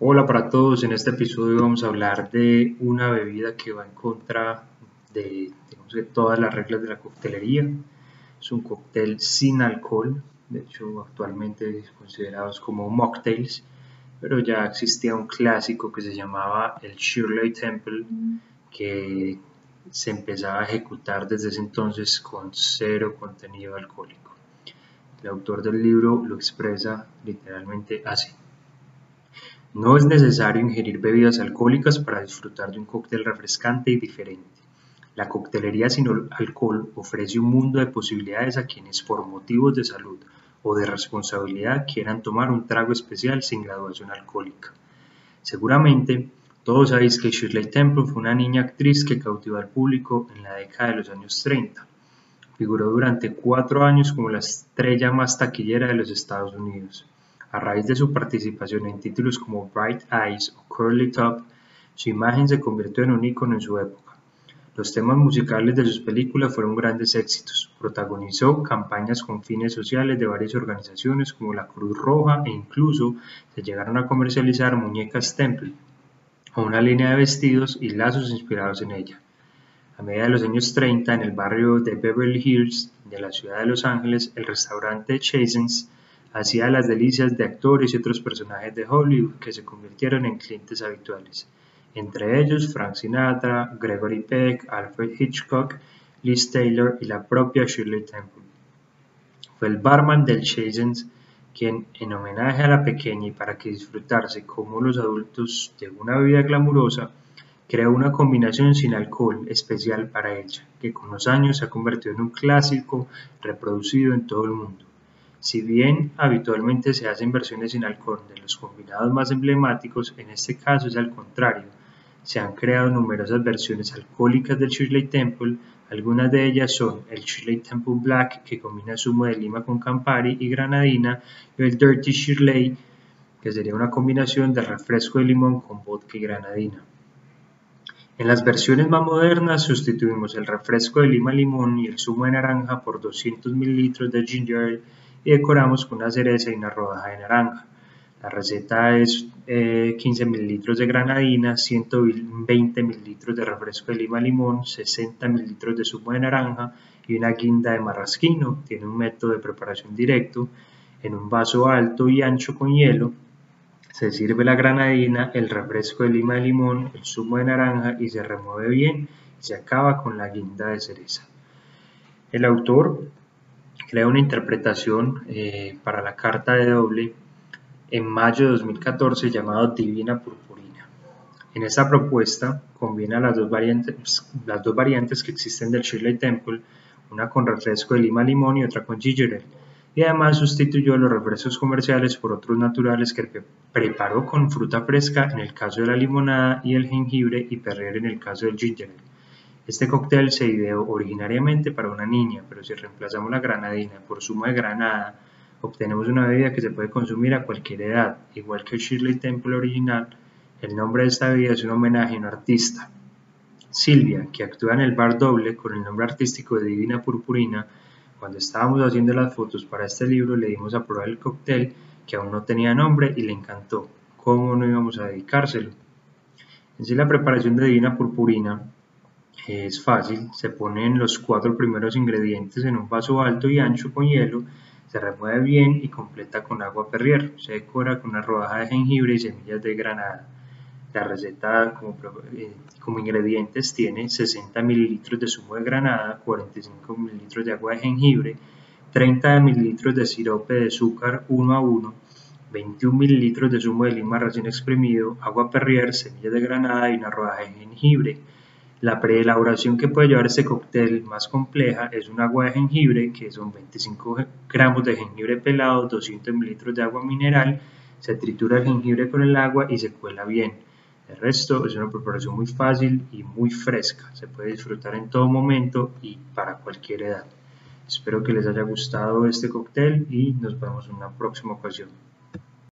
Hola para todos, en este episodio vamos a hablar de una bebida que va en contra de, todas las reglas de la coctelería. Es un cóctel sin alcohol, de hecho actualmente es considerado como mocktails, pero ya existía un clásico que se llamaba el Shirley Temple, que se empezaba a ejecutar desde ese entonces con cero contenido alcohólico. El autor del libro lo expresa literalmente así. No es necesario ingerir bebidas alcohólicas para disfrutar de un cóctel refrescante y diferente. La coctelería sin alcohol ofrece un mundo de posibilidades a quienes por motivos de salud o de responsabilidad quieran tomar un trago especial sin graduación alcohólica. Seguramente todos sabéis que Shirley Temple fue una niña actriz que cautivó al público en la década de los años 30. Figuró durante cuatro años como la estrella más taquillera de los Estados Unidos. A raíz de su participación en títulos como Bright Eyes o Curly Top, su imagen se convirtió en un ícono en su época. Los temas musicales de sus películas fueron grandes éxitos. Protagonizó campañas con fines sociales de varias organizaciones como la Cruz Roja e incluso se llegaron a comercializar muñecas Temple, o una línea de vestidos y lazos inspirados en ella. A medida de los años 30, en el barrio de Beverly Hills de la ciudad de Los Ángeles, el restaurante Chasen's hacía las delicias de actores y otros personajes de Hollywood que se convirtieron en clientes habituales, entre ellos Frank Sinatra, Gregory Peck, Alfred Hitchcock, Liz Taylor y la propia Shirley Temple. Fue el barman del Chasen's quien, en homenaje a la pequeña y para que disfrutarse como los adultos de una vida glamurosa, creó una combinación sin alcohol especial para ella, que con los años se ha convertido en un clásico reproducido en todo el mundo. Si bien habitualmente se hacen versiones sin alcohol de los combinados más emblemáticos, en este caso es al contrario. Se han creado numerosas versiones alcohólicas del Shirley Temple algunas de ellas son el Shirley Temple Black, que combina zumo de lima con Campari y granadina, y el Dirty Shirley, que sería una combinación de refresco de limón con vodka y granadina. En las versiones más modernas sustituimos el refresco de lima limón y el zumo de naranja por 200 ml de ginger ale y decoramos con una cereza y una rodaja de naranja. La receta es 15 eh, ml de granadina, 120 ml de refresco de lima limón, 60 ml de zumo de naranja y una guinda de marrasquino. Tiene un método de preparación directo. En un vaso alto y ancho con hielo se sirve la granadina, el refresco de lima de limón, el zumo de naranja y se remueve bien y se acaba con la guinda de cereza. El autor crea una interpretación eh, para la carta de doble en mayo de 2014 llamado Divina Purpurina. En esta propuesta combina las dos variantes, las dos variantes que existen del Shirley Temple, una con refresco de lima limón y otra con ginger y además sustituyó los refrescos comerciales por otros naturales que preparó con fruta fresca en el caso de la limonada y el jengibre y perrier en el caso del ginger ale. Este cóctel se ideó originariamente para una niña, pero si reemplazamos la granadina por zumo de granada, obtenemos una bebida que se puede consumir a cualquier edad. Igual que Shirley Temple original, el nombre de esta bebida es un homenaje a un artista. Silvia, que actúa en el bar doble con el nombre artístico de Divina Purpurina, cuando estábamos haciendo las fotos para este libro le dimos a probar el cóctel que aún no tenía nombre y le encantó. ¿Cómo no íbamos a dedicárselo? En sí la preparación de Divina Purpurina es fácil, se ponen los cuatro primeros ingredientes en un vaso alto y ancho con hielo se remueve bien y completa con agua perrier. Se decora con una rodaja de jengibre y semillas de granada. La receta como, eh, como ingredientes tiene 60 ml de zumo de granada, 45 ml de agua de jengibre, 30 ml de sirope de azúcar 1 a 1, 21 ml de zumo de lima recién exprimido, agua perrier, semillas de granada y una rodaja de jengibre. La preelaboración que puede llevar este cóctel más compleja es un agua de jengibre, que son 25 gramos de jengibre pelado, 200 mililitros de agua mineral, se tritura el jengibre con el agua y se cuela bien. El resto es una preparación muy fácil y muy fresca, se puede disfrutar en todo momento y para cualquier edad. Espero que les haya gustado este cóctel y nos vemos en una próxima ocasión.